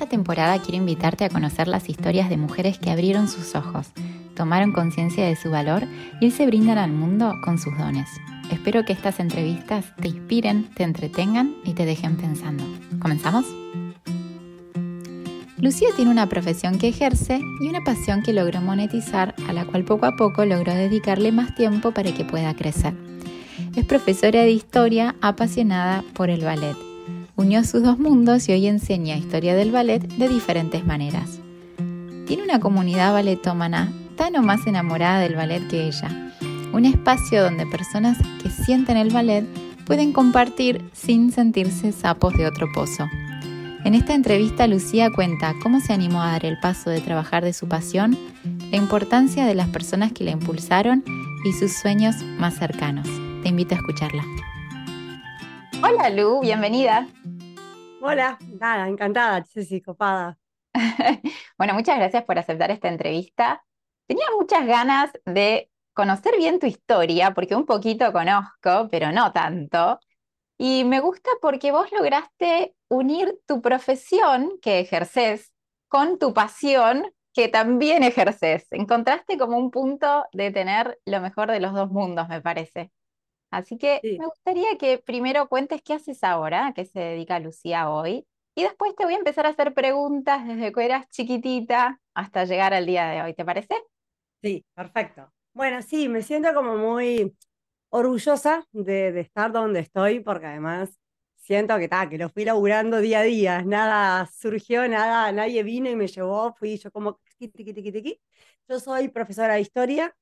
esta temporada quiero invitarte a conocer las historias de mujeres que abrieron sus ojos, tomaron conciencia de su valor y se brindan al mundo con sus dones. Espero que estas entrevistas te inspiren, te entretengan y te dejen pensando. ¿Comenzamos? Lucía tiene una profesión que ejerce y una pasión que logró monetizar, a la cual poco a poco logró dedicarle más tiempo para que pueda crecer. Es profesora de historia apasionada por el ballet unió sus dos mundos y hoy enseña historia del ballet de diferentes maneras. Tiene una comunidad balletómana tan o más enamorada del ballet que ella, un espacio donde personas que sienten el ballet pueden compartir sin sentirse sapos de otro pozo. En esta entrevista Lucía cuenta cómo se animó a dar el paso de trabajar de su pasión, la importancia de las personas que la impulsaron y sus sueños más cercanos. Te invito a escucharla. Hola Lu, bienvenida. Hola, nada, encantada, Ceci, copada. bueno, muchas gracias por aceptar esta entrevista. Tenía muchas ganas de conocer bien tu historia, porque un poquito conozco, pero no tanto. Y me gusta porque vos lograste unir tu profesión que ejerces con tu pasión que también ejerces. Encontraste como un punto de tener lo mejor de los dos mundos, me parece. Así que me gustaría que primero cuentes qué haces ahora, a qué se dedica Lucía hoy, y después te voy a empezar a hacer preguntas desde que eras chiquitita hasta llegar al día de hoy, ¿te parece? Sí, perfecto. Bueno, sí, me siento como muy orgullosa de, estar donde estoy, porque además siento que, que lo fui laburando día a día, nada surgió, nada, nadie vino y me llevó, fui yo como Yo soy profesora de historia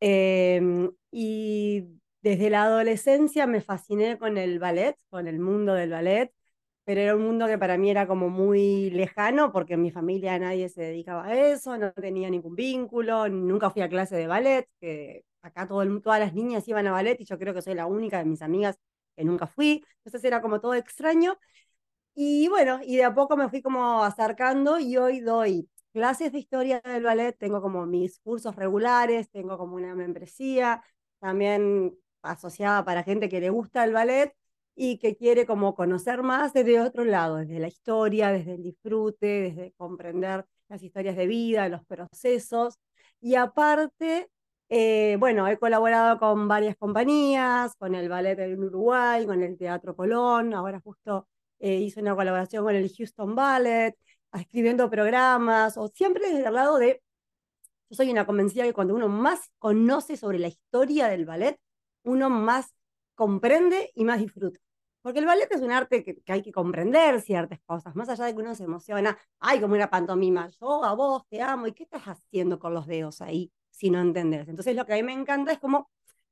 em, y desde la adolescencia me fasciné con el ballet, con el mundo del ballet, pero era un mundo que para mí era como muy lejano porque en mi familia nadie se dedicaba a eso, no tenía ningún vínculo, nunca fui a clase de ballet, que acá todo el, todas las niñas iban a ballet y yo creo que soy la única de mis amigas que nunca fui, entonces era como todo extraño. Y bueno, y de a poco me fui como acercando y hoy doy clases de historia del ballet, tengo como mis cursos regulares, tengo como una membresía, también asociada para gente que le gusta el ballet y que quiere como conocer más desde otro lado, desde la historia, desde el disfrute, desde comprender las historias de vida, los procesos. Y aparte, eh, bueno, he colaborado con varias compañías, con el Ballet en Uruguay, con el Teatro Colón, ahora justo eh, hice una colaboración con el Houston Ballet, escribiendo programas, o siempre desde el lado de, yo soy una convencida que cuando uno más conoce sobre la historia del ballet, uno más comprende y más disfruta. Porque el ballet es un arte que, hay que comprender ciertas cosas, más allá de que uno se emociona, ay, como una pantomima, yo a vos te amo, ¿y qué estás haciendo con los dedos ahí si no entendés? Entonces lo que a mí me encanta es como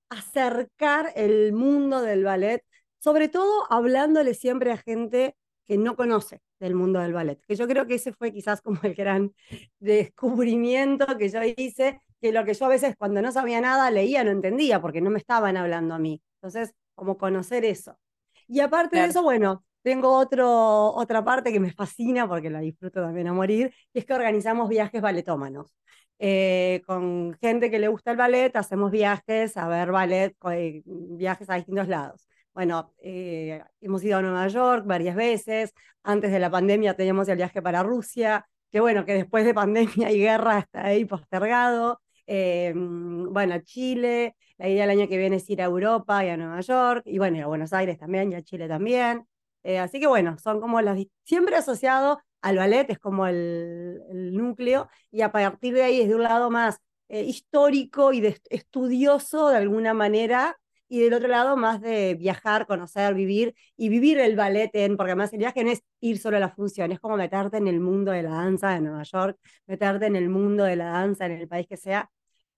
acercar el mundo del ballet, sobre todo hablándole siempre a gente que no conoce del mundo del ballet, que yo creo que ese fue quizás como el gran descubrimiento que yo hice que lo que yo a veces cuando no sabía nada leía no entendía porque no me estaban hablando a mí. Entonces, como conocer eso. Y aparte de eso, bueno, tengo otro, otra parte que me fascina porque la disfruto también a morir, y es que organizamos viajes baletómanos. Eh, con gente que le gusta el ballet, hacemos viajes a ver ballet, eh, viajes a distintos lados. Bueno, eh, hemos ido a Nueva York varias veces, antes de la pandemia teníamos el viaje para Rusia, que bueno, que después de pandemia y guerra está ahí postergado. Eh, bueno, Chile, la idea del año que viene es ir a Europa y a Nueva York, y bueno, y a Buenos Aires también, y a Chile también. Eh, así que bueno, son como las, siempre asociado al ballet, es como el, núcleo, y a partir de ahí es de un lado más eh, histórico y estudioso de alguna manera, y del otro lado más de viajar, conocer, vivir y vivir el ballet, en, porque además el viaje no es ir solo a la función, es como meterte en el mundo de la danza de Nueva York, meterte en el mundo de la danza en el país que sea,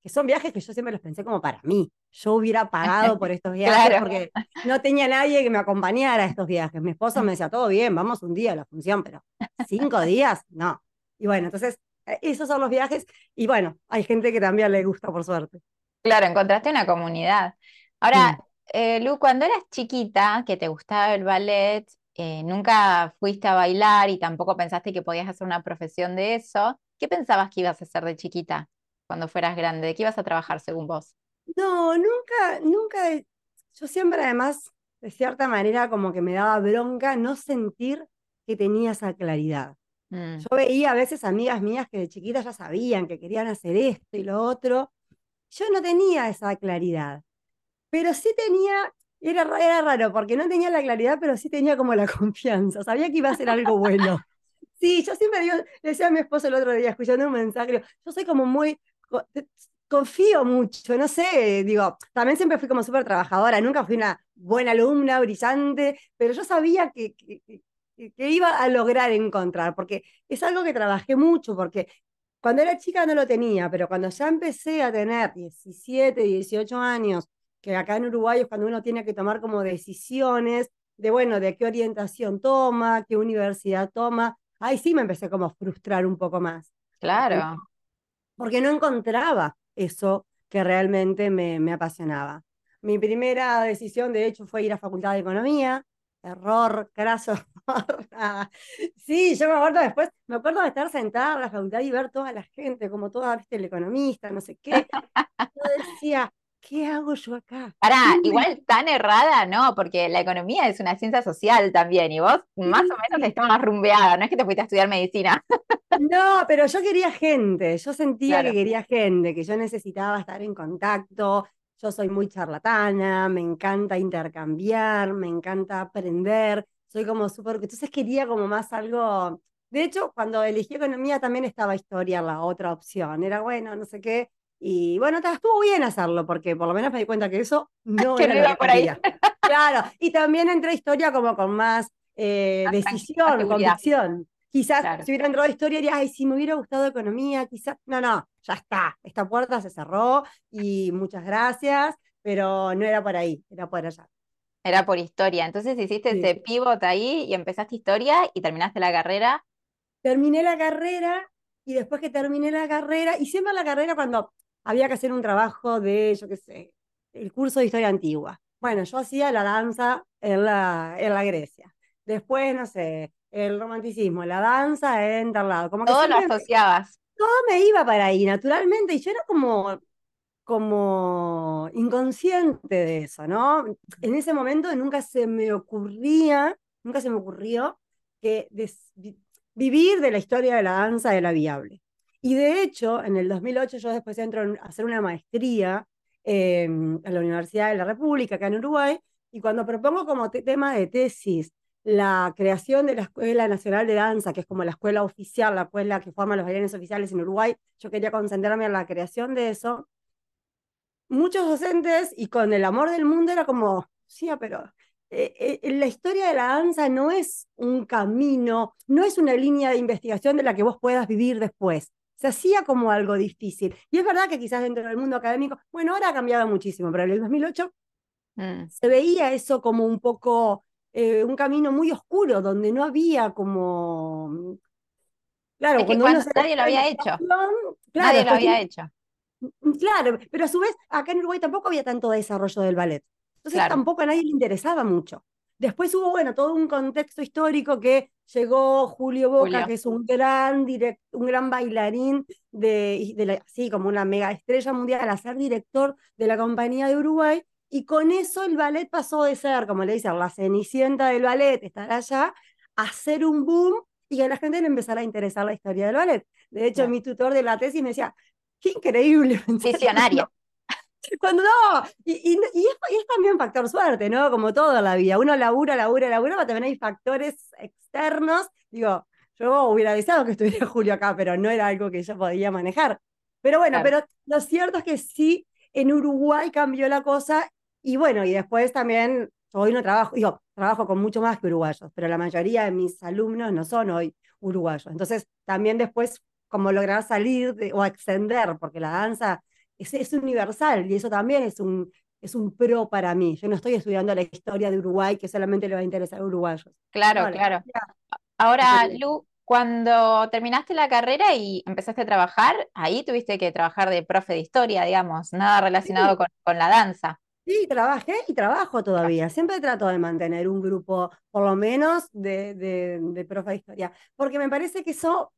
que son viajes que yo siempre los pensé como para mí. Yo hubiera pagado por estos viajes porque no tenía nadie que me acompañara a estos viajes. Mi esposo me decía, todo bien, vamos un día a la función, pero cinco días, no. Y bueno, entonces, eh, esos son los viajes. Y bueno, hay gente que también le gusta, por suerte. Claro, encontraste una comunidad. Ahora, eh, Lu, cuando eras chiquita, que te gustaba el ballet, eh, nunca fuiste a bailar y tampoco pensaste que podías hacer una profesión de eso, ¿qué pensabas que ibas a hacer de chiquita cuando fueras grande? ¿De qué ibas a trabajar según vos? No, nunca, nunca, yo siempre además, de cierta manera, como que me daba bronca no sentir que tenía esa claridad. Mm. Yo veía a veces amigas mías que de chiquitas ya sabían que querían hacer esto y lo otro. Yo no tenía esa claridad, pero sí tenía, era, era raro porque no tenía la claridad, pero sí tenía como la confianza, sabía que iba a ser algo bueno. Sí, yo siempre digo, le decía a mi esposo el otro día, escuchando un mensaje, yo soy como muy, confío mucho, no sé, digo, también siempre fui como súper trabajadora, nunca fui una buena alumna, brillante, pero yo sabía que, que, iba a lograr encontrar, porque es algo que trabajé mucho, porque cuando era chica no lo tenía, pero cuando ya empecé a tener 17, 18 años, que acá en Uruguay es cuando uno tiene que tomar como decisiones de, bueno, de qué orientación toma, qué universidad toma, ahí sí me empecé como a frustrar un poco más. Claro. Porque no encontraba eso que realmente me, me apasionaba. Mi primera decisión, de hecho, fue ir a Facultad de Economía, error, craso Sí, yo me acuerdo después, me acuerdo de estar sentada en la facultad y ver toda la gente, como toda, viste, el economista, no sé qué. Yo decía, ¿qué hago yo acá? Pará, igual tan errada, ¿no? Porque la economía es una ciencia social también, y vos más o menos estabas rumbeada, no es que te fuiste a estudiar medicina. No, pero yo quería gente, yo sentía que quería gente, que yo necesitaba estar en contacto, yo soy muy charlatana, me encanta intercambiar, me encanta aprender, soy como súper... Entonces quería como más algo... De hecho, cuando elegí economía también estaba historia la otra opción. Era bueno, no sé qué. Y bueno, estuvo bien hacerlo, porque por lo menos me di cuenta que eso no era por ahí. Claro, y también entré a historia como con más eh, decisión, convicción. Quizás si hubiera entrado a historia diría, ay, si me hubiera gustado economía, quizás. No, no, ya está. Esta puerta se cerró y muchas gracias, pero no era por ahí, era por allá. Era por historia. Entonces hiciste ese pivot ahí y empezaste historia y terminaste la carrera. Terminé la carrera y después que terminé la carrera, y siempre la carrera cuando había que hacer un trabajo de, yo qué sé, el curso de historia antigua. Bueno, yo hacía la danza en la, en la Grecia. Después, no sé, el romanticismo, la danza en tal lado. Como que todo lo asociabas. Todo me iba para ahí, naturalmente, y yo era como, como inconsciente de eso, ¿no? En ese momento nunca se me ocurría, nunca se me ocurrió que vivir de la historia de la danza era viable. Y de hecho, en el 2008 yo después entro a hacer una maestría en la Universidad de la República, acá en Uruguay, y cuando propongo como tema de tesis la creación de la Escuela Nacional de Danza, que es como la escuela oficial, la escuela que forma los bailarines oficiales en Uruguay, yo quería concentrarme en la creación de eso. Muchos docentes, y con el amor del mundo, era como, sí, pero eh, eh, la historia de la danza no es un camino, no es una línea de investigación de la que vos puedas vivir después. Se hacía como algo difícil. Y es verdad que quizás dentro del mundo académico, bueno, ahora ha cambiado muchísimo, pero en el 2008 mm. se veía eso como un poco eh, un camino muy oscuro, donde no había como... Claro, cuando, nadie lo había hecho. nadie lo había hecho. Claro, pero a su vez, acá en Uruguay tampoco había tanto desarrollo del ballet. Entonces tampoco a nadie le interesaba mucho. Después hubo, bueno, todo un contexto histórico que llegó Julio Boca, que es un gran, un gran bailarín, de, de así como una mega estrella mundial, a ser director de la Compañía de Uruguay, y con eso el ballet pasó de ser, como le dicen, la cenicienta del ballet, estar allá, a ser un boom y que a la gente le empezara a interesar la historia del ballet. De hecho, mi tutor de la tesis me decía, qué increíble. Visionario. Cuando no, y, y, y, es, también un factor suerte, ¿no? Como toda la vida, uno labura, labura, labura, pero también hay factores externos. Digo, yo hubiera avisado que estuviera Julio acá, pero no era algo que yo podía manejar. Pero bueno, pero lo cierto es que sí, en Uruguay cambió la cosa y bueno, y después también, hoy no trabajo, digo, trabajo con mucho más que uruguayos, pero la mayoría de mis alumnos no son hoy uruguayos. Entonces, también después, como lograr salir o extender, porque la danza es, es universal y eso también es un, es un pro para mí. Yo no estoy estudiando la historia de Uruguay que solamente le va a interesar a uruguayos. Claro, claro. Ahora, Lu, cuando terminaste la carrera y empezaste a trabajar, ahí tuviste que trabajar de profe de historia, digamos, nada relacionado con, con la danza. Sí, trabajé y trabajo todavía. Siempre trato de mantener un grupo, por lo menos, de, de, profe de historia. Porque me parece que eso,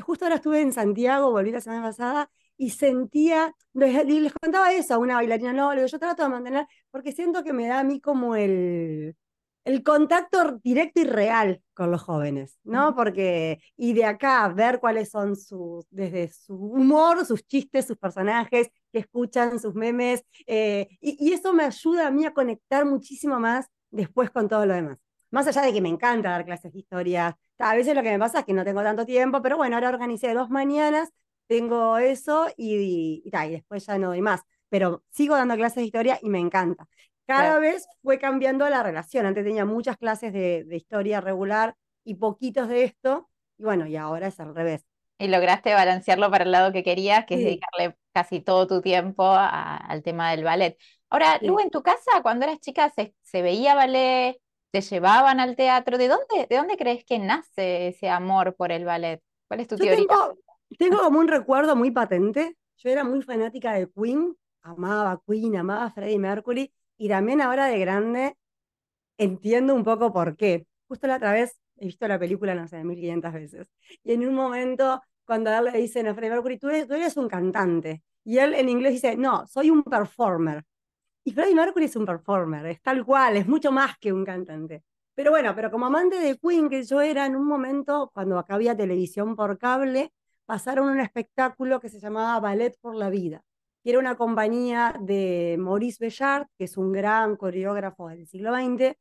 justo ahora estuve en Santiago, volví la semana pasada, y sentía, les, les contaba eso a una bailarina, no, yo trato de mantener, porque siento que me da a mí como el, el contacto directo y real con los jóvenes, ¿no? Porque, y de acá ver cuáles son sus, desde su humor, sus chistes, sus personajes, que escuchan sus memes, eh, y, eso me ayuda a mí a conectar muchísimo más después con todo lo demás. Más allá de que me encanta dar clases de historia, a veces lo que me pasa es que no tengo tanto tiempo, pero bueno, ahora organicé dos mañanas, tengo eso y, y, y después ya no doy más. Pero sigo dando clases de historia y me encanta cada vez fue cambiando la relación. Antes tenía muchas clases de, historia regular y poquitos de esto, y bueno, y ahora es al revés. Y lograste balancearlo para el lado que querías, que es dedicarle casi todo tu tiempo al tema del ballet. Ahora, Lu, en tu casa, cuando eras chica, se, veía ballet, te llevaban al teatro. ¿De dónde, ¿De dónde crees que nace ese amor por el ballet? ¿Cuál es tu teoría? Tengo, tengo como un recuerdo muy patente. Yo era muy fanática de Queen, amaba Queen, amaba Freddie Mercury, y también ahora de grande entiendo un poco por qué. Justo la otra vez he visto la película, no sé, 1500 veces. Y en un momento, cuando a él le dicen a Freddie Mercury, tú eres, un cantante. Y él en inglés dice, no, soy un performer. Y Freddie Mercury es un performer, es tal cual, es mucho más que un cantante. Pero bueno, pero como amante de Queen que yo era, en un momento, cuando acá había televisión por cable, pasaron un espectáculo que se llamaba Ballet por la Vida que era una compañía de Maurice Bellard, que es un gran coreógrafo del siglo XX,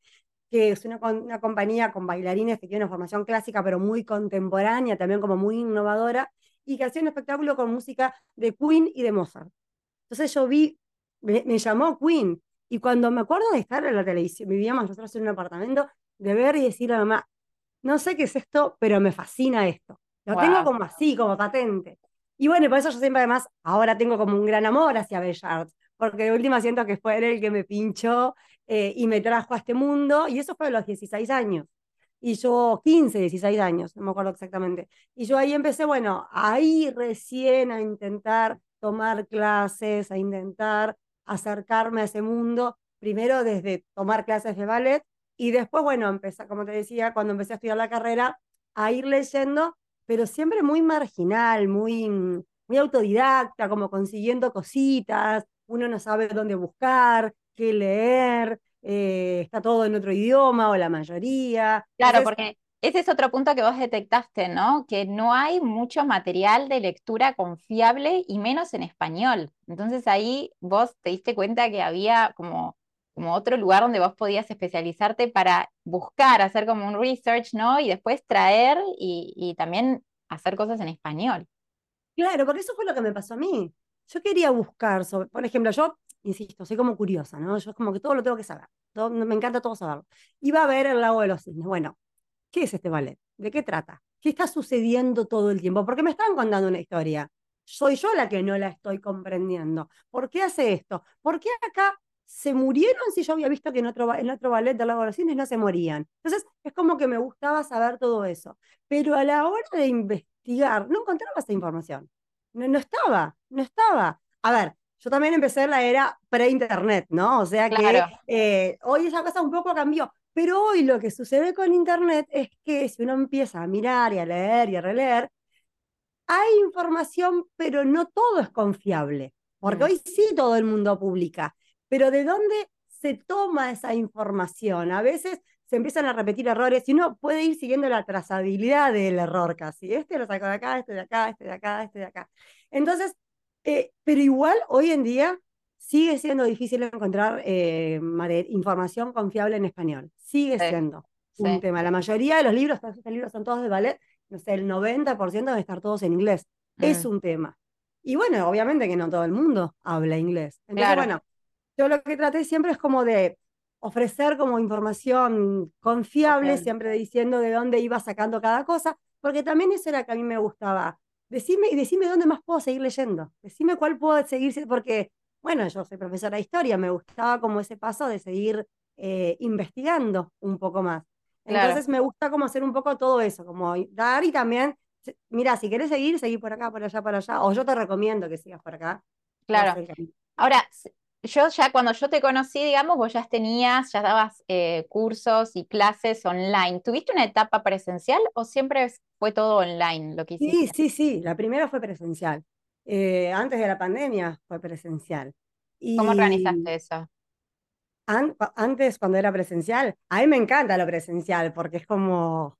que es una, una, compañía con bailarines que tiene una formación clásica, pero muy contemporánea, también como muy innovadora, y que hacía un espectáculo con música de Queen y de Mozart. Entonces yo vi, me, llamó Queen, y cuando me acuerdo de estar en la televisión, vivíamos nosotros en un apartamento, de ver y decirle a mamá, no sé qué es esto, pero me fascina esto. Lo tengo como así, como patente. Y bueno, por eso yo siempre además ahora tengo como un gran amor hacia Bellard, porque de última siento que fue él el que me pinchó eh, y me trajo a este mundo, y eso fue a los 16 años. Y yo, 15, 16 años, no me acuerdo exactamente. Y yo ahí empecé, bueno, ahí recién a intentar tomar clases, a intentar acercarme a ese mundo, primero desde tomar clases de ballet, y después, bueno, empecé, como te decía, cuando empecé a estudiar la carrera, a ir leyendo pero siempre muy marginal, muy, muy autodidacta, como consiguiendo cositas, uno no sabe dónde buscar, qué leer, eh, está todo en otro idioma o la mayoría. Claro, porque ese es otro punto que vos detectaste, ¿no? Que no hay mucho material de lectura confiable y menos en español. Entonces ahí vos te diste cuenta que había como como otro lugar donde vos podías especializarte para buscar, hacer como un research, ¿no? Y después traer y, también hacer cosas en español. Claro, porque eso fue lo que me pasó a mí. Yo quería buscar por ejemplo, yo, insisto, soy como curiosa, ¿no? Yo es como que todo lo tengo que saber, me encanta todo saberlo. Iba a ver el lago de los cisnes. Bueno, ¿qué es este ballet? ¿De qué trata? ¿Qué está sucediendo todo el tiempo? Porque me están contando una historia. Soy yo la que no la estoy comprendiendo. ¿Por qué hace esto? ¿Por qué acá se murieron si yo había visto que en otro, en otro ballet de Lago de los Cines no se morían. Entonces, es como que me gustaba saber todo eso. Pero a la hora de investigar, no encontraba esa información. No, no estaba, no estaba. A ver, yo también empecé en la era pre-internet, ¿no? O sea que eh, hoy esa cosa un poco cambió. Pero hoy lo que sucede con internet es que si uno empieza a mirar y a leer y a releer, hay información, pero no todo es confiable. Porque mm. hoy sí todo el mundo publica pero ¿de dónde se toma esa información? A veces se empiezan a repetir errores y uno puede ir siguiendo la trazabilidad del error casi. Este lo saco de acá, este de acá, este de acá, este de acá. Entonces, eh, pero igual hoy en día sigue siendo difícil encontrar eh, información confiable en español. Sigue siendo un tema. La mayoría de los libros, estos libros son todos de ballet, no sé, el 90% deben estar todos en inglés. Es mm. un tema. Y bueno, obviamente que no todo el mundo habla inglés. Entonces, bueno, yo lo que traté siempre es como de ofrecer como información confiable, siempre diciendo de dónde iba sacando cada cosa, porque también eso era que a mí me gustaba. Decime, decime dónde más puedo seguir leyendo, decime cuál puedo seguir, porque, bueno, yo soy profesora de historia, me gustaba como ese paso de seguir eh, investigando un poco más. Entonces me gusta como hacer un poco todo eso, como dar y también, mira, si quieres seguir, seguir por acá, por allá, por allá, o yo te recomiendo que sigas por acá. Claro. Ahora, yo ya cuando yo te conocí, digamos, vos ya tenías, ya dabas eh, cursos y clases online. ¿Tuviste una etapa presencial o siempre fue todo online lo que hiciste? Sí, sí, sí. La primera fue presencial. Eh, antes de la pandemia fue presencial. ¿Cómo organizaste eso? antes, cuando era presencial, a mí me encanta lo presencial porque es como,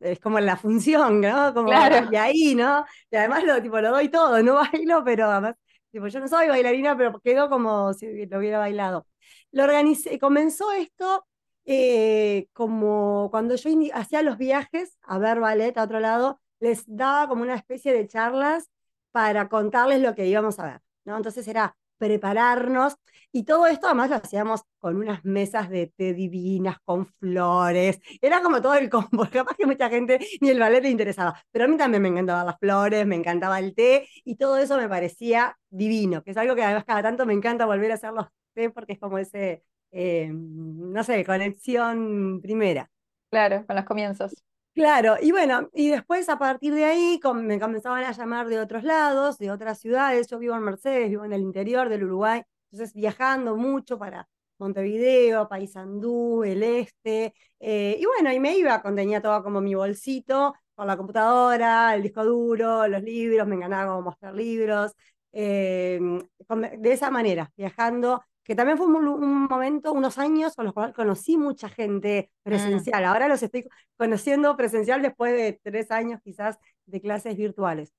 es como la función, ¿no? Como claro. de ahí, ¿no? Y además lo, tipo, lo doy todo, no bailo, pero además, yo no soy bailarina, pero quedó como si lo hubiera bailado. Lo organicé, comenzó esto eh, como cuando yo hacía los viajes a ver ballet a otro lado, les daba como una especie de charlas para contarles lo que íbamos a ver, ¿no? Entonces era prepararnos. Y todo esto además lo hacíamos con unas mesas de té divinas, con flores. Era como todo el combo. Capaz que mucha gente ni el ballet le interesaba. Pero a mí también me encantaban las flores, me encantaba el té y todo eso me parecía divino, que es algo que además cada tanto me encanta volver a hacer los té porque es como ese, eh, no sé, conexión primera. Claro, con los comienzos. Claro, y bueno, y después a partir de ahí me comenzaban a llamar de otros lados, de otras ciudades. Yo vivo en Mercedes, vivo en el interior del Uruguay, entonces viajando mucho para Montevideo, Paysandú, el este. Eh, y bueno, y me iba, tenía todo como mi bolsito, con la computadora, el disco duro, los libros, me encantaba como mostrar libros. Eh, de esa manera, viajando que también fue un, momento, unos años con los cuales conocí mucha gente mm. presencial. Ahora los estoy conociendo presencial después de tres años quizás de clases virtuales.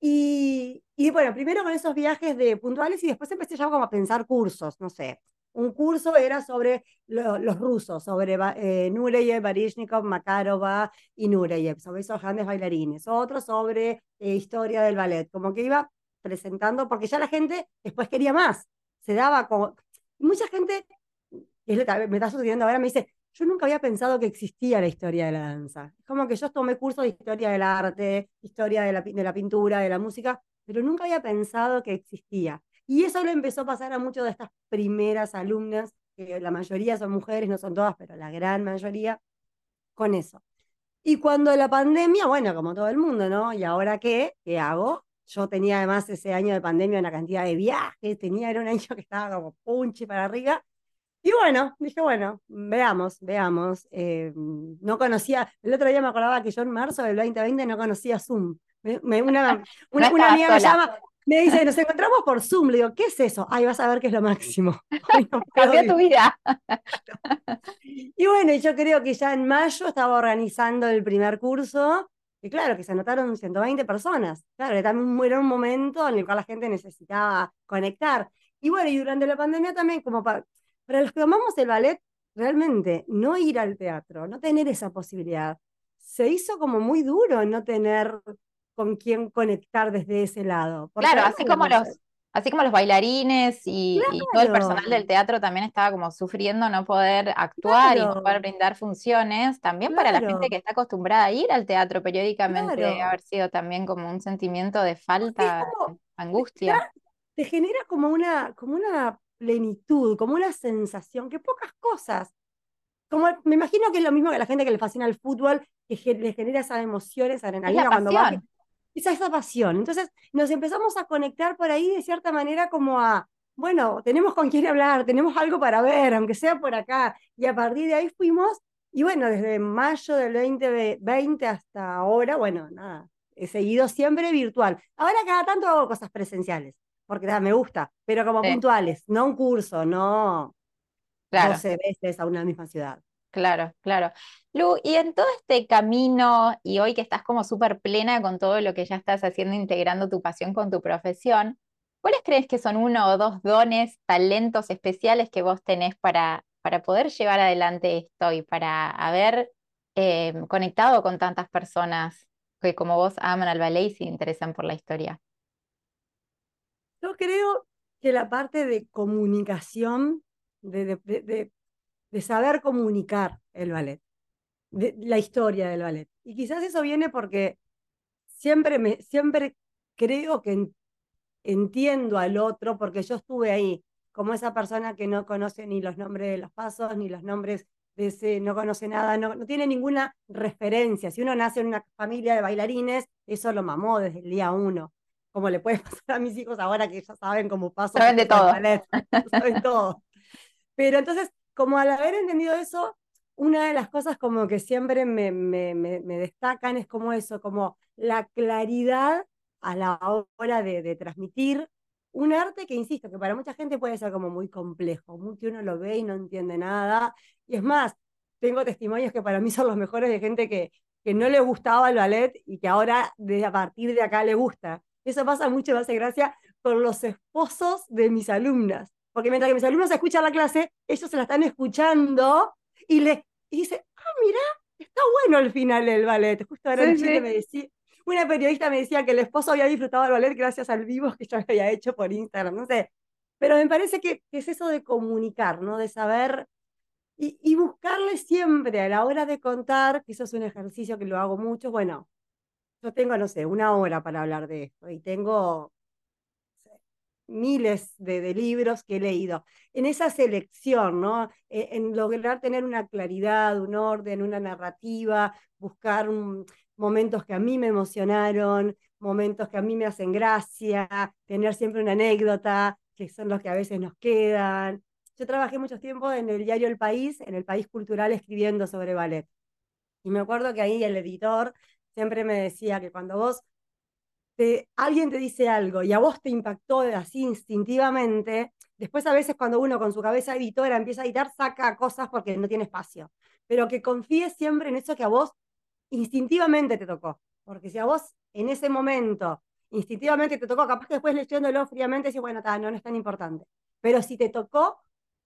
Y, y bueno, primero con esos viajes de puntuales y después empecé ya como a pensar cursos, no sé. Un curso era sobre los rusos, sobre eh, Nureyev, Barishnikov, Makarova y Nureyev, sobre esos grandes bailarines. Otro sobre eh, historia del ballet, como que iba presentando, porque ya la gente después quería más. Se daba como, mucha gente, me está sucediendo ahora, me dice, yo nunca había pensado que existía la historia de la danza. Es como que yo tomé cursos de historia del arte, historia de la, de la pintura, de la música, pero nunca había pensado que existía. Y eso le empezó a pasar a muchas de estas primeras alumnas, que la mayoría son mujeres, no son todas, pero la gran mayoría, con eso. Y cuando la pandemia, bueno, como todo el mundo, ¿no? ¿Y ahora qué? ¿Qué hago? Yo tenía además ese año de pandemia una cantidad de viajes, tenía, era un año que estaba como punchi para arriba. Y bueno, dije, bueno, veamos, veamos. Eh, no conocía, el otro día me acordaba que yo en marzo del 2020 no conocía Zoom. una, una, una amiga me llama, me dice, nos encontramos por Zoom. Le digo, ¿qué es eso? Ay, vas a ver que es lo máximo. Cambió tu vida. y bueno, yo creo que ya en mayo estaba organizando el primer curso y claro, que se anotaron 120 personas. Claro, también era un momento en el cual la gente necesitaba conectar. Y bueno, y durante la pandemia también, como para, para los que amamos el ballet, realmente no ir al teatro, no tener esa posibilidad, se hizo como muy duro no tener con quién conectar desde ese lado. Claro, así como los, Así como los bailarines y, todo el personal del teatro también estaba como sufriendo no poder actuar y no poder brindar funciones, también para la gente que está acostumbrada a ir al teatro periódicamente, debe haber sido también como un sentimiento de falta, angustia. Te genera como una, como una plenitud, como una sensación, que pocas cosas. Como, me imagino que es lo mismo que la gente que le fascina el fútbol, que le genera esas emociones, adrenalina cuando va esa, esa pasión. Entonces nos empezamos a conectar por ahí de cierta manera como a, bueno, tenemos con quién hablar, tenemos algo para ver, aunque sea por acá. Y a partir de ahí fuimos, y bueno, desde mayo del 2020 hasta ahora, bueno, nada, he seguido siempre virtual. Ahora cada tanto hago cosas presenciales, porque nada, me gusta, pero como puntuales, no un curso, no claro. 12 veces a una misma ciudad. Claro, claro. Lu, y en todo este camino y hoy que estás como súper plena con todo lo que ya estás haciendo, integrando tu pasión con tu profesión, ¿cuáles crees que son uno o dos dones, talentos especiales que vos tenés para, para poder llevar adelante esto y para haber em, conectado con tantas personas que como vos aman al ballet y se interesan por la historia? Yo creo que la parte de comunicación, de saber comunicar el ballet, de la historia del ballet. Y quizás eso viene porque siempre, me, siempre creo que entiendo al otro, porque yo estuve ahí, como esa persona que no conoce ni los nombres de los pasos, ni los nombres de ese, no conoce nada, no, no tiene ninguna referencia. Si uno nace en una familia de bailarines, eso lo mamó desde el día uno. Como le puede pasar a mis hijos ahora que ya saben cómo paso. Saben de todo. saben todo. Pero entonces como al haber entendido eso, una de las cosas como que siempre me, me, me, destacan es como eso, como la claridad a la hora de, de, transmitir un arte que, insisto, que para mucha gente puede ser como muy complejo, que uno lo ve y no entiende nada. Y es más, tengo testimonios que para mí son los mejores de gente que, que no le gustaba el ballet y que ahora de, a partir de acá le gusta. Eso pasa mucho, me hace gracia, con los esposos de mis alumnas. Porque mientras que mis alumnos escuchan la clase, ellos se la están escuchando y le y dice, ah, mira, está bueno el final del ballet. Justo ahora me decía, una periodista me decía que el esposo había disfrutado del ballet gracias al vivo que yo había hecho por Instagram, no sé. Pero me parece que, es eso de comunicar, ¿no? De saber y, y, buscarle siempre a la hora de contar, que eso es un ejercicio que lo hago mucho, bueno, yo tengo, no sé, una hora para hablar de esto y tengo miles de, libros que he leído. En esa selección, ¿no? E, en, lograr tener una claridad, un orden, una narrativa, buscar momentos que a mí me emocionaron, momentos que a mí me hacen gracia, tener siempre una anécdota, que son los que a veces nos quedan. Yo trabajé mucho tiempo en el diario El País, en el País Cultural, escribiendo sobre ballet. Y me acuerdo que ahí el editor siempre me decía que cuando vos alguien te dice algo y a vos te impactó así instintivamente, después a veces cuando uno con su cabeza editora empieza a editar, saca cosas porque no tiene espacio. Pero que confíes siempre en eso que a vos instintivamente te tocó. Porque si a vos en ese momento instintivamente te tocó, capaz que después leyéndolo fríamente decís, bueno, no, no es tan importante. Pero si te tocó,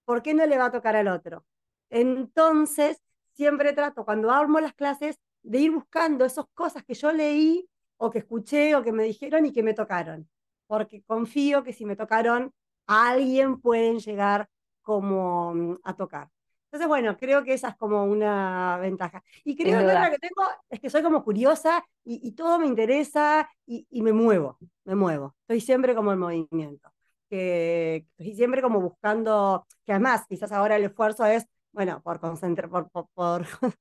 ¿por qué no le va a tocar al otro? Entonces, siempre trato, cuando armo las clases, de ir buscando esas cosas que yo leí o que escuché o que me dijeron y que me tocaron, porque confío que si me tocaron, a alguien pueden llegar como mm, a tocar. Entonces, bueno, creo que esa es como una ventaja. Y creo que otra que tengo es que soy como curiosa y, todo me interesa y, y, me muevo, me muevo. Estoy siempre como en movimiento. Que estoy siempre como buscando, que además quizás ahora el esfuerzo es bueno, por concentrar, por, por,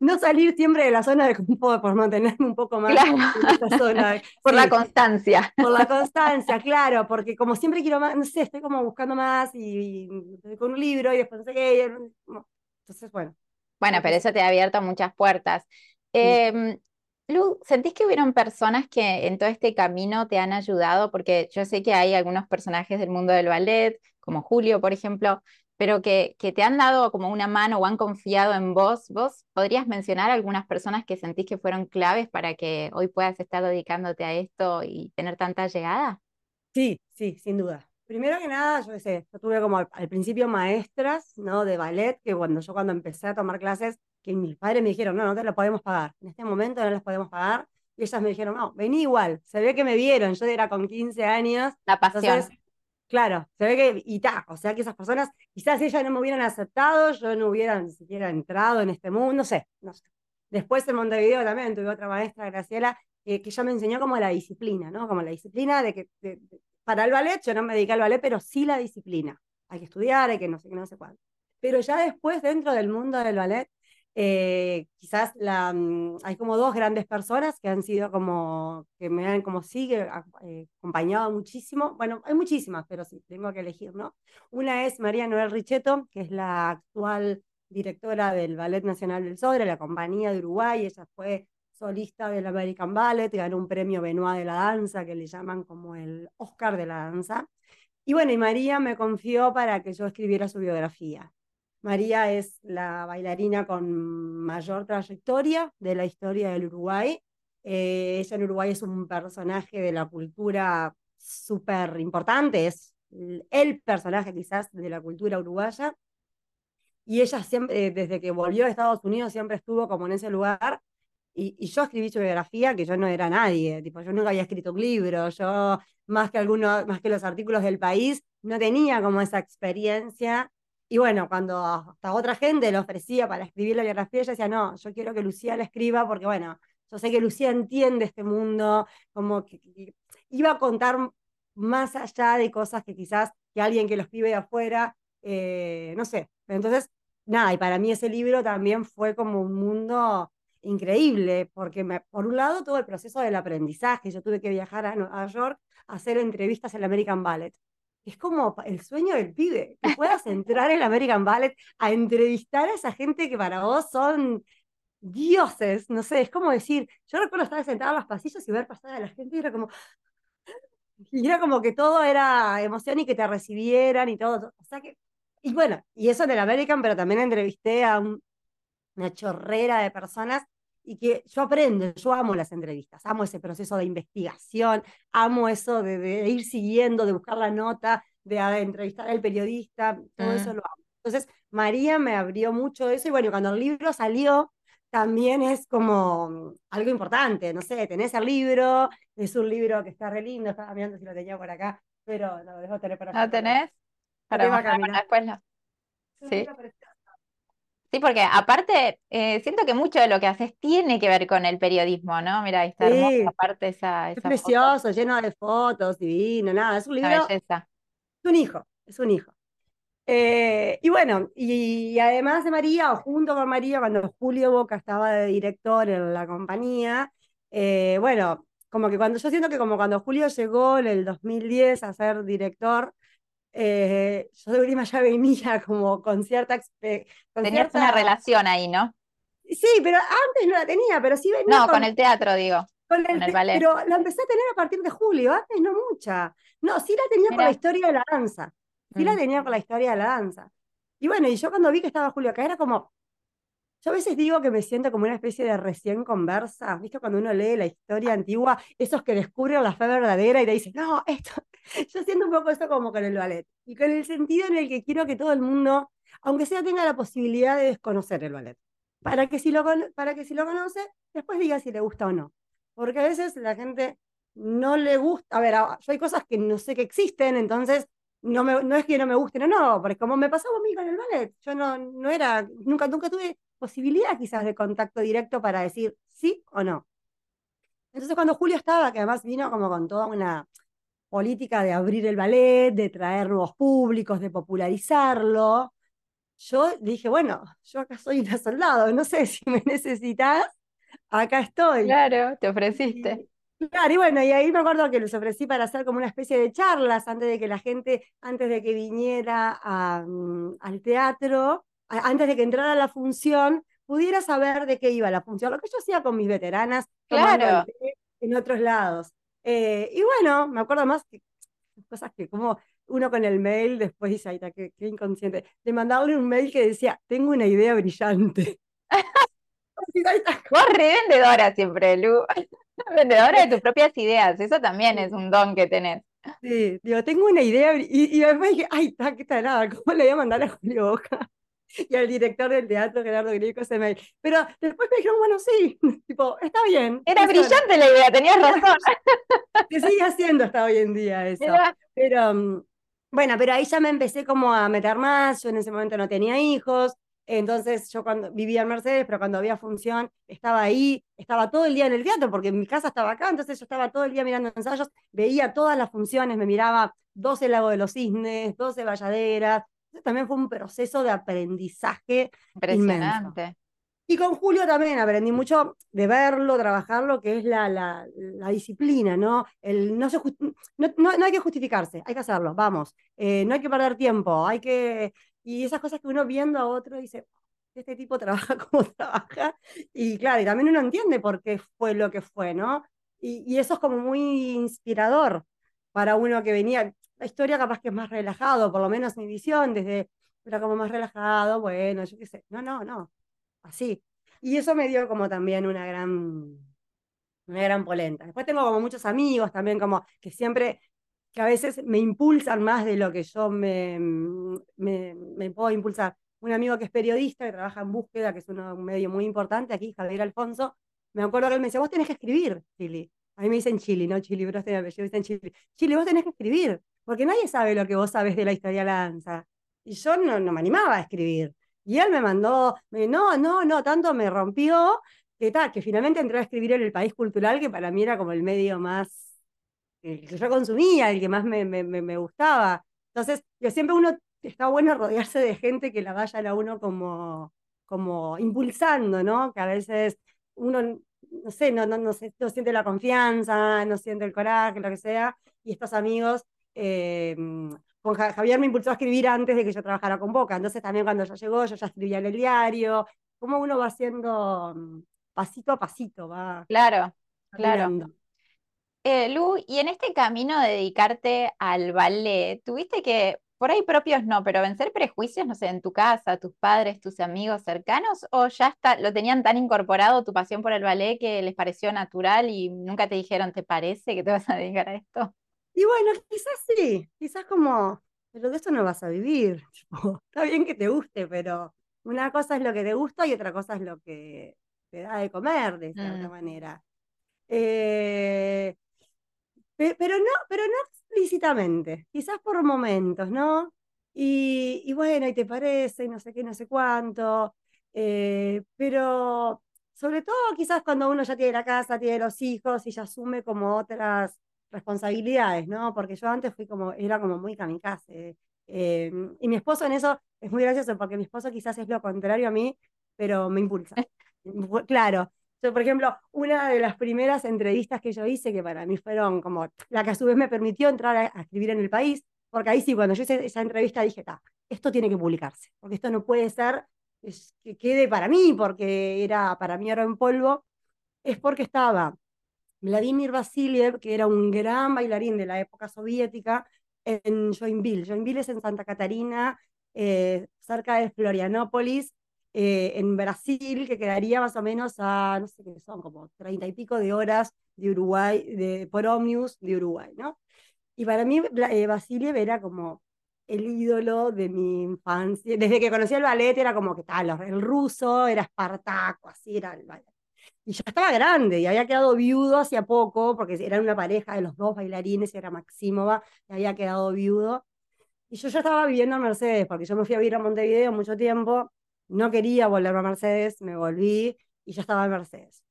no salir siempre de la zona de confort, por mantenerme un poco más en esa zona. por la constancia. Por la constancia, claro, porque como siempre quiero más, no sé, estoy como buscando más y, con un libro y después no sé qué. Entonces, bueno. Bueno, pero eso te ha abierto muchas puertas. Eh, Lu, ¿sentís que hubieron personas que en todo este camino te han ayudado? Porque yo sé que hay algunos personajes del mundo del ballet, como Julio, por ejemplo, pero que, que, te han dado como una mano o han confiado en vos, ¿vos podrías mencionar algunas personas que sentís que fueron claves para que hoy puedas estar dedicándote a esto y tener tanta llegada? Sí, sí, sin duda. Primero que nada, yo sé, yo tuve como al, principio maestras, ¿no? De ballet, que cuando yo cuando empecé a tomar clases, que mis padres me dijeron, no, no te lo podemos pagar, en este momento no las podemos pagar, y ellas me dijeron, no, vení igual, se ve que me vieron, yo era con 15 años. La pasión. Claro, se ve que, y ta, o sea que esas personas, quizás ellas no me hubieran aceptado, yo no hubiera ni siquiera entrado en este mundo, no sé, no sé. Después en Montevideo también tuve otra maestra, Graciela, que ya me enseñó como la disciplina, ¿no? Como la disciplina de que para el ballet, yo no me dediqué al ballet, pero sí la disciplina. Hay que estudiar, hay que no sé qué, no sé cuándo. Pero ya después, dentro del mundo del ballet, eh, quizás la, mm, hay como dos grandes personas que han sido como, que me han como sigue eh, acompañado muchísimo. Bueno, hay muchísimas, pero sí, tengo que elegir, ¿no? Una es María Noel Richetto, que es la actual directora del Ballet Nacional del Sodre, la compañía de Uruguay. Ella fue solista del American Ballet, ganó un premio Benoit de la danza, que le llaman como el Oscar de la danza. Y bueno, y María me confió para que yo escribiera su biografía. María es la bailarina con mayor trayectoria de la historia del Uruguay. Eh, ella en Uruguay es un personaje de la cultura súper importante, es el personaje quizás de la cultura uruguaya. Y ella siempre, desde que volvió a Estados Unidos, siempre estuvo como en ese lugar. Y, yo escribí su biografía, que yo no era nadie, tipo, yo nunca había escrito un libro, yo más que, algunos, más que los artículos del país, no tenía como esa experiencia y bueno, cuando hasta otra gente le ofrecía para escribir la biografía, ella decía, no, yo quiero que Lucía la escriba porque, bueno, yo sé que Lucía entiende este mundo, como que, iba a contar más allá de cosas que quizás que alguien que lo escribe de afuera, eh, no sé. Entonces, nada, y para mí ese libro también fue como un mundo increíble, porque por un lado todo el proceso del aprendizaje, yo tuve que viajar a Nueva York a hacer entrevistas en el American Ballet es como el sueño del pibe, que puedas entrar en el American Ballet a entrevistar a esa gente que para vos son dioses, no sé, es como decir, yo recuerdo estar sentada en los pasillos y ver pasar a la gente y era como, y era como que todo era emoción y que te recibieran y todo. O sea que, y bueno, y eso en el American, pero también entrevisté a una chorrera de personas y que yo aprendo, yo amo las entrevistas, amo ese proceso de investigación, amo eso de, ir siguiendo, de buscar la nota, de, entrevistar al periodista, todo eso mm. lo amo. Entonces, María me abrió mucho eso y bueno, cuando el libro salió, también es como algo importante, no sé, tenés el libro, es un libro que está re lindo, estaba mirando si lo tenía por acá, pero lo dejo tener para ¿Lo tenés? Para, para después Sí. Sí, porque aparte, eh, siento que mucho de lo que haces tiene que ver con el periodismo, ¿no? Mira, ahí está hermosa aparte esa, Es precioso, lleno de fotos, divino, nada, es un libro. Es un hijo, es un hijo. Eh, y bueno, y, además de María, o junto con María, cuando Julio Boca estaba de director en la compañía, eh, bueno, como que cuando yo siento que como cuando Julio llegó en el 2010 a ser director, eh, yo de última ya venía como con cierta... Con Tenías una relación ahí, ¿no? Sí, pero antes no la tenía, pero sí venía No, con, el teatro, digo. Con el, ballet. Pero la empecé a tener a partir de julio, antes no mucha. No, sí la tenía con la historia de la danza. Sí la mm. tenía con la historia de la danza. Y bueno, y yo cuando vi que estaba Julio acá era como, yo a veces digo que me siento como una especie de recién conversa, ¿viste? Cuando uno lee la historia antigua, esos que descubren la fe verdadera y te dicen, no, esto, yo siento un poco eso como con el ballet. Y con el sentido en el que quiero que todo el mundo, aunque sea, tenga la posibilidad de desconocer el ballet. Para que si lo, para que si lo conoce, después diga si le gusta o no. Porque a veces la gente no le gusta, a ver, yo hay cosas que no sé que existen, entonces no, me, no es que no me gusten o no, porque como me pasaba a mí con el ballet, yo no, no era, nunca, nunca tuve posibilidad quizás de contacto directo para decir sí o no. Entonces cuando Julio estaba, que además vino como con toda una política de abrir el ballet, de traer nuevos públicos, de popularizarlo, yo dije, bueno, yo acá soy una soldado, no sé si me necesitas, acá estoy. Claro, te ofreciste. Claro, y bueno, y ahí me acuerdo que les ofrecí para hacer como una especie de charlas antes de que la gente, antes de que viniera mm, al teatro, antes de que entrara la función, pudiera saber de qué iba la función, lo que yo hacía con mis veteranas claro. en otros lados. Eh, y bueno, me acuerdo más que cosas que como uno con el mail después dice, ay, qué, qué inconsciente, de mandarle un mail que decía, tengo una idea brillante. Vos re vendedora siempre, Lu. vendedora de tus propias ideas, eso también es un don que tenés. Sí, digo, tengo una idea, y, y después dije, ay, qué talada, ¿cómo le voy a mandar a Julio Boca? y al director del teatro, Gerardo Grieco, ese mail. Pero después me dijeron, bueno, sí, tipo, está bien. Era brillante la idea, tenías razón. Se sigue haciendo hasta hoy en día eso. Pero, mm, bueno, pero ahí ya me empecé como a meter más, yo en ese momento no tenía hijos, entonces yo cuando vivía en Mercedes, pero cuando había función, estaba ahí, estaba todo el día en el teatro, porque mi casa estaba acá, entonces yo estaba todo el día mirando ensayos, veía todas las funciones, me miraba 12 Lago de los Cisnes, 12 Valladeras, también fue un proceso de aprendizaje Impresionante. Y con Julio también aprendí mucho de verlo, trabajarlo, que es la, la, la disciplina, ¿no? El, no, se no, no, hay que justificarse, hay que hacerlo, vamos. Eh, no hay que perder tiempo, hay que... Y esas cosas que uno viendo a otro dice, este tipo trabaja como trabaja. Y claro, y también uno entiende por qué fue lo que fue, ¿no? Y, y eso es como muy inspirador para uno que venía, la historia capaz que es más relajado, por lo menos mi visión, desde, era como más relajado, bueno, yo qué sé, no, no, no, así. Y eso me dio como también una gran, una gran polenta. Después tengo como muchos amigos también como que siempre, que a veces me impulsan más de lo que yo me, me, me puedo impulsar. Un amigo que es periodista, que trabaja en búsqueda, que es un medio muy importante aquí, Javier Alfonso, me acuerdo que él me decía, vos tenés que escribir, Chili. A mí me dicen Chili, no Chili, pero este me dicen Chili. Chili, vos tenés que escribir porque nadie sabe lo que vos sabes de la historia de la danza. Y yo no, no me animaba a escribir. Y él me mandó, no, no, no, tanto me rompió que tal, que finalmente entré a escribir en el país cultural, que para mí era como el medio más, el que yo consumía, el que más me, me, me gustaba. Entonces, yo siempre uno, está bueno rodearse de gente que la vayan a uno como, como impulsando, ¿no? Que a veces uno, no sé, no, no, no, no siente la confianza, no siente el coraje, lo que sea, y estos amigos eh, con Javier me impulsó a escribir antes de que yo trabajara con Boca, entonces también cuando ya llegó yo ya escribía en el diario, como uno va haciendo mm, pasito a pasito, va. Claro, claro. Eh, Lu, y en este camino de dedicarte al ballet, ¿tuviste que, por ahí propios no, pero vencer prejuicios, no sé, en tu casa, tus padres, tus amigos cercanos, o ya está, lo tenían tan incorporado tu pasión por el ballet que les pareció natural y nunca te dijeron, ¿te parece que te vas a dedicar a esto? Y bueno, quizás sí, quizás como, pero de eso no vas a vivir. está bien que te guste, pero una cosa es lo que te gusta y otra cosa es lo que te da de comer, de cierta mm. manera. Eh, pero no, pero no explícitamente, quizás por momentos, ¿no? Y, bueno, y te parece, y no sé qué, no sé cuánto, eh, pero sobre todo quizás cuando uno ya tiene la casa, tiene los hijos y ya asume como otras responsabilidades, ¿no? Porque yo antes fui como, era como muy kamikaze. Eh, y mi esposo en eso es muy gracioso porque mi esposo quizás es lo contrario a mí, pero me impulsa. claro, por ejemplo, una de las primeras entrevistas que yo hice, que para mí fueron como la que a su vez me permitió entrar a, escribir en el país, porque ahí sí, cuando yo hice esa entrevista dije, esto tiene que publicarse, porque esto no puede ser que quede para mí, porque era para mí era en polvo, es porque estaba Vladimir Vasiliev, que era un gran bailarín de la época soviética, en Joinville. Joinville es en Santa Catarina, eh, cerca de Florianópolis, eh, en Brasil, que quedaría más o menos a, no sé qué son, como treinta y pico de horas de Uruguay, de, por Omnius de Uruguay, ¿no? Y para mí eh, Basiliev era como el ídolo de mi infancia. Desde que conocí el ballet era como que tal, el ruso, era Espartaco, así era el ballet. Y ya estaba grande y había quedado viudo hacía poco, porque eran una pareja de los dos bailarines, era Maximova, y había quedado viudo. Y yo ya estaba viviendo en Mercedes, porque yo me fui a vivir a Montevideo mucho tiempo, no quería volver a Mercedes, me volví y ya estaba en Mercedes.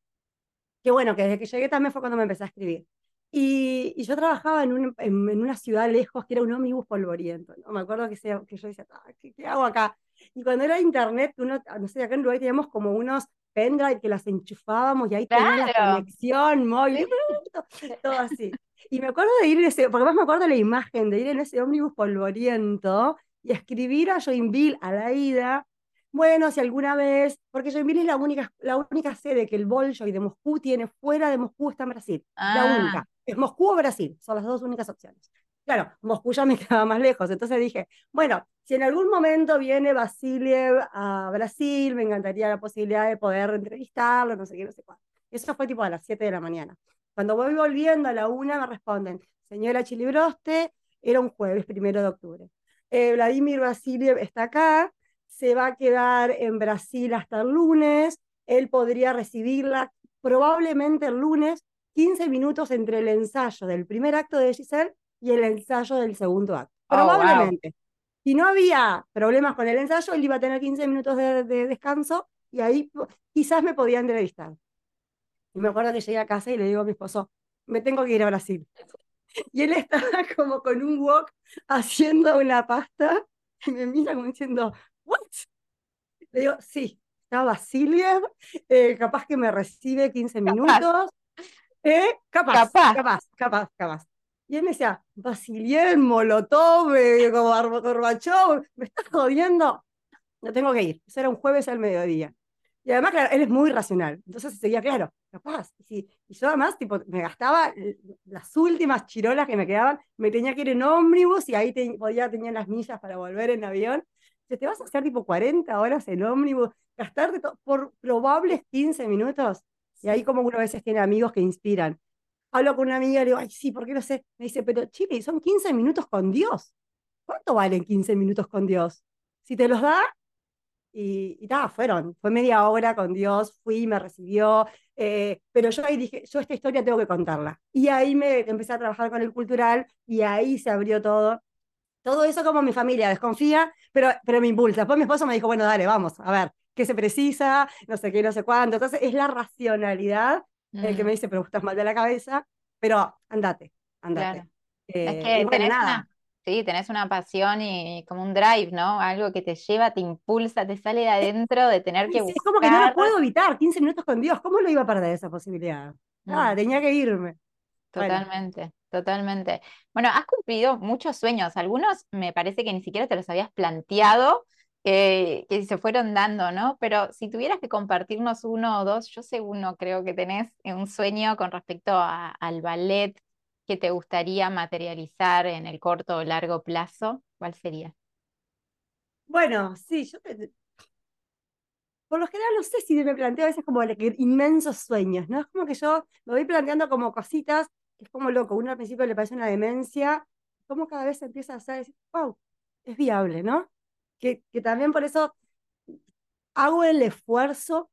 Qué bueno, que desde que llegué también fue cuando me empecé a escribir. Y, y yo trabajaba en, un, en, una ciudad lejos que era un ómnibus polvoriento. ¿no? Me acuerdo que, que yo decía, ah, ¿qué, ¿qué, hago acá? Y cuando era internet, uno, no sé, acá en Uruguay teníamos como unos pendrive que las enchufábamos y ahí tenía la conexión móvil, todo así. Y me acuerdo de ir en ese, porque más me acuerdo de la imagen de ir en ese ómnibus polvoriento y escribir a Joinville a la ida. Bueno, si alguna vez, porque Joinville es la única, la única sede que el Bolshoi de Moscú tiene fuera de Moscú, está en Brasil. La ah. única. Es Moscú o Brasil, son las dos únicas opciones. Claro, Moscú ya me quedaba más lejos, entonces dije, bueno, si en algún momento viene Basiliev a Brasil, me encantaría la posibilidad de poder entrevistarlo, no sé qué, no sé cuánto. Eso fue tipo a las 7 de la mañana. Cuando voy volviendo a la una me responden, señora Chilibroste, era un jueves, primero de octubre. Eh, Vladimir Vasiliev está acá, se va a quedar en Brasil hasta el lunes, él podría recibirla probablemente el lunes, 15 minutos entre el ensayo del primer acto de Giselle y el ensayo del segundo acto. Oh, Probablemente. Si no había problemas con el ensayo, él iba a tener 15 minutos de, descanso y ahí quizás me podía entrevistar. Y me acuerdo que llegué a casa y le digo a mi esposo, me tengo que ir a Brasil. Y él estaba como con un wok haciendo una pasta y me mira como diciendo. Le digo, sí, está Basiliev, eh, capaz que me recibe 15 minutos. Eh, capaz, capaz, capaz, capaz, capaz. Y él me decía, Basilien, Molotov, eh, Gorbachov, ¿me estás jodiendo? No tengo que ir. Eso era un jueves al mediodía. Y además, claro, él es muy racional. Entonces seguía claro, capaz. Y, yo además, tipo, me gastaba las últimas chirolas que me quedaban, me tenía que ir en ómnibus y ahí podía tener las millas para volver en avión. Te vas a hacer tipo 40 horas en ómnibus, gastarte por probables 15 minutos. Y ahí como uno a veces tiene amigos que inspiran hablo con una amiga y le digo, ay, sí, ¿por qué no sé? Me dice, pero Chile, son 15 minutos con Dios. ¿Cuánto valen 15 minutos con Dios? Si te los da, y, y fueron, fue media hora con Dios, fui, me recibió, eh, pero yo ahí dije, yo esta historia tengo que contarla. Y ahí me empecé a trabajar con el cultural y ahí se abrió todo. Todo eso como mi familia desconfía, pero, pero me impulsa. Después mi esposo me dijo, bueno, dale, vamos, a ver, ¿qué se precisa? No sé qué, no sé cuánto. Entonces es la racionalidad el que me mm. dice, pero estás mal de la cabeza, pero andate, andate. es eh, que tenés una, sí, tenés una pasión y como un drive, ¿no? Algo que te lleva, te impulsa, te sale de adentro de tener que buscar. Es como que no lo puedo evitar, 15 minutos con Dios, ¿cómo lo iba a perder esa posibilidad? Ah, tenía que irme. Totalmente, totalmente. Bueno, has cumplido muchos sueños, algunos me parece que ni siquiera te los habías planteado, que, se fueron dando, ¿no? Pero si tuvieras que compartirnos uno o dos, yo sé uno creo que tenés un sueño con respecto al ballet, que te gustaría materializar en el corto o largo plazo, ¿cuál sería? Bueno, sí, yo por lo general no sé si me planteo a veces como inmensos sueños, ¿no? Es como que yo me voy planteando como cositas, es como loco, uno al principio le parece una demencia, como cada vez se empieza a hacer, wow, es viable, ¿no? Que, que también por eso hago el esfuerzo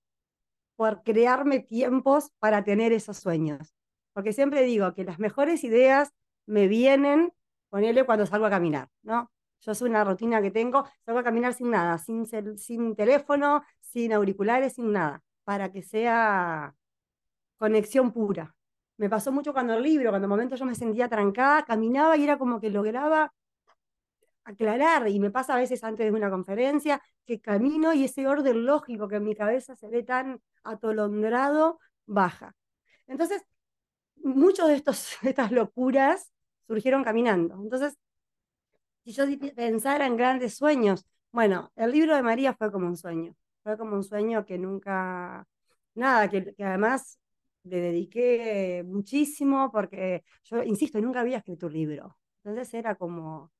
por crearme tiempos para tener esos sueños. Porque siempre digo que las mejores ideas me vienen, ponerle cuando salgo a caminar, ¿no? Yo soy una rutina que tengo, salgo a caminar sin nada, sin, sin teléfono, sin auriculares, sin nada, para que sea conexión pura. Me pasó mucho cuando el libro, cuando en momentos yo me sentía trancada, caminaba y era como que lograba aclarar, y me pasa a veces antes de una conferencia, que camino y ese orden lógico que en mi cabeza se ve tan atolondrado, baja. Entonces, muchas de, estos, estas locuras surgieron caminando. Entonces, si yo pensara en grandes sueños, bueno, el libro de María fue como un sueño, fue como un sueño que nunca, nada, que, además le dediqué muchísimo porque yo, insisto, nunca había escrito un libro. Entonces era como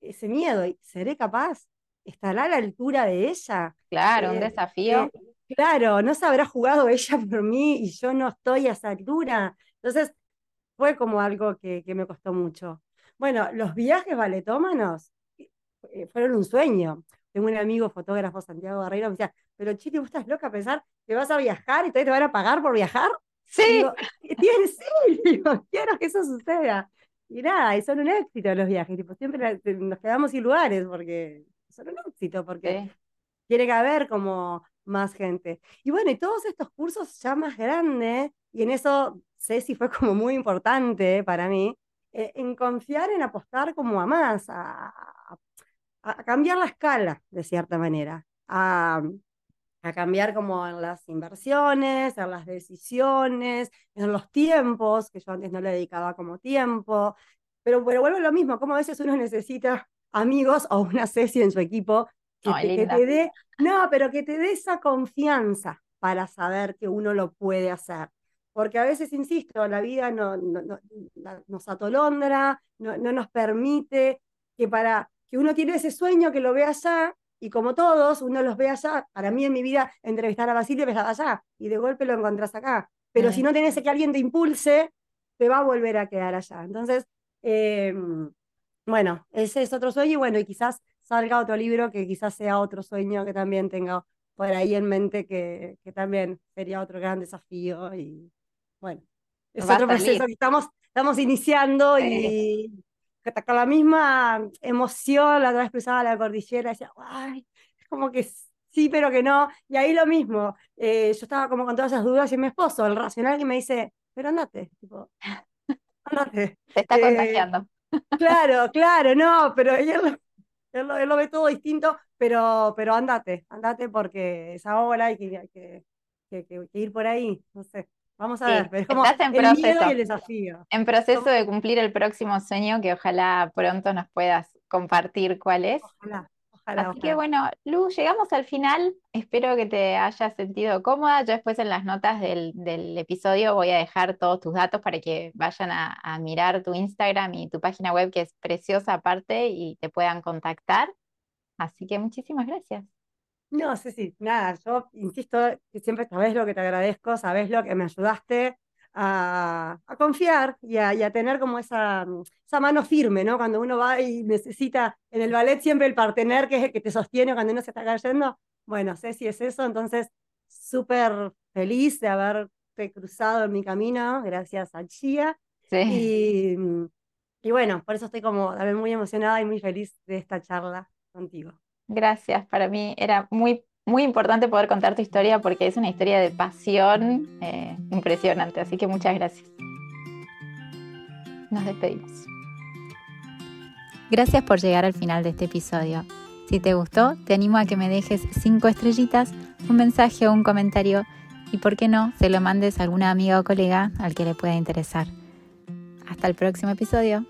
ese miedo, ¿seré capaz? ¿Estará a la altura de ella? Claro, un eh, desafío. Eh, claro, no se habrá jugado ella por mí y yo no estoy a esa altura. Entonces fue como algo que, que me costó mucho. Bueno, los viajes valetómanos eh, fueron un sueño. Tengo un amigo fotógrafo, Santiago Barreiro, me decía, pero Chile, ¿vos estás loca a pensar que vas a viajar y todavía te van a pagar por viajar? Sí. ¿Tienes? Sí, quiero que eso suceda. Y nada, y son un éxito los viajes, tipo, siempre nos quedamos sin lugares porque son un éxito, porque tiene que haber como más gente. Y bueno, y todos estos cursos ya más grandes, y en eso Ceci fue como muy importante para mí, eh, en confiar en apostar como a más, a, cambiar la escala de cierta manera, a, cambiar como en las inversiones, en las decisiones, en los tiempos, que yo antes no le dedicaba como tiempo, pero, pero vuelvo a lo mismo, como a veces uno necesita amigos o una Ceci en su equipo que, que te dé, no, pero que te dé esa confianza para saber que uno lo puede hacer. Porque a veces, insisto, la vida no, nos atolondra, no, nos permite que para que uno tiene ese sueño que lo vea allá, y como todos, uno los ve allá, para mí en mi vida, entrevistar a Basilio estaba allá, y de golpe lo encontrás acá. Pero si no tenés que alguien te impulse, te va a volver a quedar allá. Entonces, em, bueno, ese es otro sueño, y bueno, y quizás salga otro libro que quizás sea otro sueño que también tenga por ahí en mente que, que también sería otro gran desafío y, bueno, es otro proceso que estamos, estamos iniciando y con la misma emoción, la otra vez cruzaba la cordillera, decía, ay, es como que sí, pero que no. Y ahí lo mismo, eh, yo estaba como con todas esas dudas y mi esposo, el racional que me dice, pero andate, tipo, andate. Te está contagiando. Eh, claro, claro, no, pero él, él, lo ve todo distinto, pero, pero andate, andate porque es ahora y que, que, que, que ir por ahí, no sé. Vamos a ver, pero es como en el proceso, y el desafío. En proceso de cumplir el próximo sueño que ojalá pronto nos puedas compartir cuál es. Ojalá, ojalá. Así que bueno, Lu, llegamos al final. Espero que te hayas sentido cómoda. Yo después en las notas del, episodio voy a dejar todos tus datos para que vayan a, a mirar tu Instagram y tu página web, que es preciosa aparte, y te puedan contactar. Así que muchísimas gracias. No, sé si, nada, yo insisto que siempre sabes lo que te agradezco, sabes lo que me ayudaste a, confiar y a, tener como esa, esa mano firme, ¿no? Cuando uno va y necesita en el ballet siempre el partener que es el que te sostiene cuando uno se está cayendo. Bueno, sé si es eso, entonces súper feliz de haberte cruzado en mi camino, gracias a Chia. Sí. Y, y bueno, por eso estoy como también muy emocionada y muy feliz de esta charla contigo. Gracias, para mí era muy, muy importante poder contar tu historia porque es una historia de pasión eh, impresionante, así que muchas gracias. Nos despedimos. Gracias por llegar al final de este episodio. Si te gustó, te animo a que me dejes cinco estrellitas, un mensaje o un comentario y, por qué no, se lo mandes a alguna amiga o colega al que le pueda interesar. Hasta el próximo episodio.